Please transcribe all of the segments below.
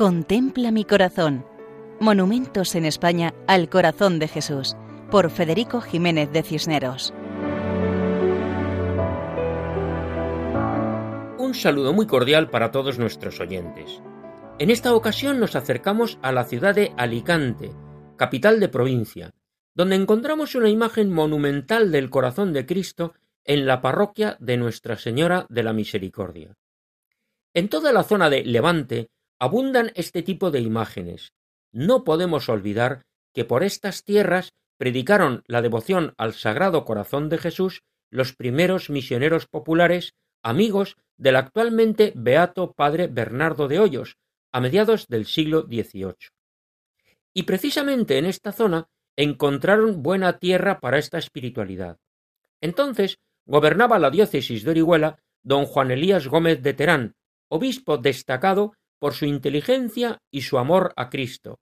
Contempla mi corazón. Monumentos en España al corazón de Jesús, por Federico Jiménez de Cisneros. Un saludo muy cordial para todos nuestros oyentes. En esta ocasión nos acercamos a la ciudad de Alicante, capital de provincia, donde encontramos una imagen monumental del corazón de Cristo en la parroquia de Nuestra Señora de la Misericordia. En toda la zona de Levante abundan este tipo de imágenes. No podemos olvidar que por estas tierras predicaron la devoción al Sagrado Corazón de Jesús los primeros misioneros populares, amigos del actualmente beato padre Bernardo de Hoyos, a mediados del siglo XVIII. Y precisamente en esta zona encontraron buena tierra para esta espiritualidad. Entonces gobernaba la diócesis de Orihuela don Juan Elías Gómez de Terán, obispo destacado por su inteligencia y su amor a Cristo,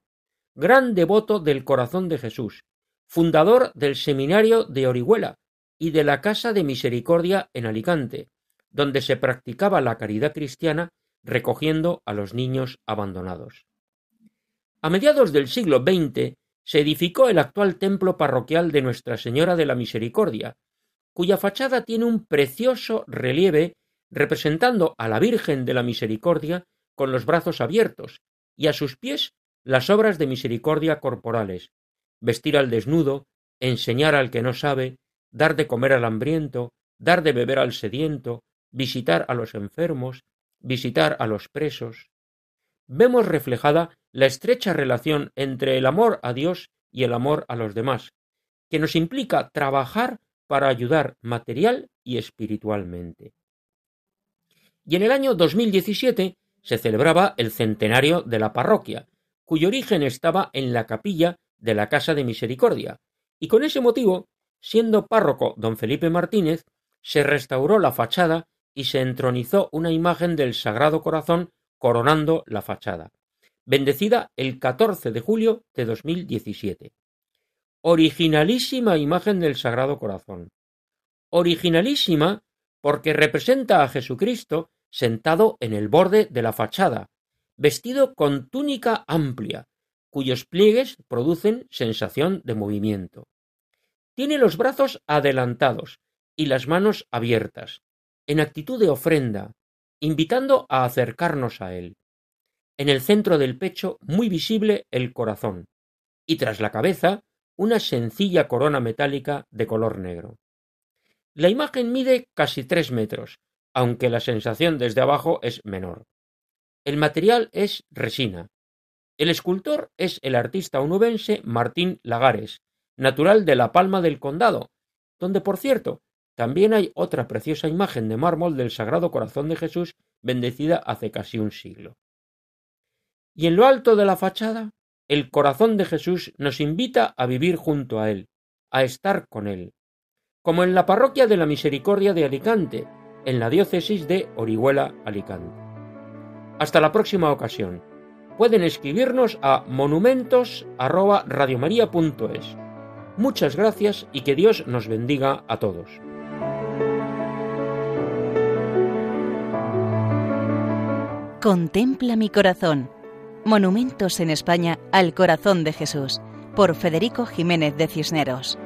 gran devoto del corazón de Jesús, fundador del Seminario de Orihuela y de la Casa de Misericordia en Alicante, donde se practicaba la caridad cristiana recogiendo a los niños abandonados. A mediados del siglo XX se edificó el actual templo parroquial de Nuestra Señora de la Misericordia, cuya fachada tiene un precioso relieve representando a la Virgen de la Misericordia con los brazos abiertos, y a sus pies las obras de misericordia corporales, vestir al desnudo, enseñar al que no sabe, dar de comer al hambriento, dar de beber al sediento, visitar a los enfermos, visitar a los presos. Vemos reflejada la estrecha relación entre el amor a Dios y el amor a los demás, que nos implica trabajar para ayudar material y espiritualmente. Y en el año 2017 se celebraba el centenario de la parroquia, cuyo origen estaba en la capilla de la Casa de Misericordia, y con ese motivo, siendo párroco don Felipe Martínez, se restauró la fachada y se entronizó una imagen del Sagrado Corazón coronando la fachada, bendecida el 14 de julio de 2017. Originalísima imagen del Sagrado Corazón. Originalísima porque representa a Jesucristo sentado en el borde de la fachada, vestido con túnica amplia, cuyos pliegues producen sensación de movimiento. Tiene los brazos adelantados y las manos abiertas, en actitud de ofrenda, invitando a acercarnos a él. En el centro del pecho muy visible el corazón, y tras la cabeza una sencilla corona metálica de color negro. La imagen mide casi tres metros, aunque la sensación desde abajo es menor. El material es resina. El escultor es el artista onubense Martín Lagares, natural de La Palma del Condado, donde, por cierto, también hay otra preciosa imagen de mármol del Sagrado Corazón de Jesús bendecida hace casi un siglo. Y en lo alto de la fachada, el corazón de Jesús nos invita a vivir junto a Él, a estar con Él, como en la parroquia de la Misericordia de Alicante, en la diócesis de Orihuela Alicante. Hasta la próxima ocasión. Pueden escribirnos a monumentos@radiomaria.es. Muchas gracias y que Dios nos bendiga a todos. Contempla mi corazón. Monumentos en España al corazón de Jesús, por Federico Jiménez de Cisneros.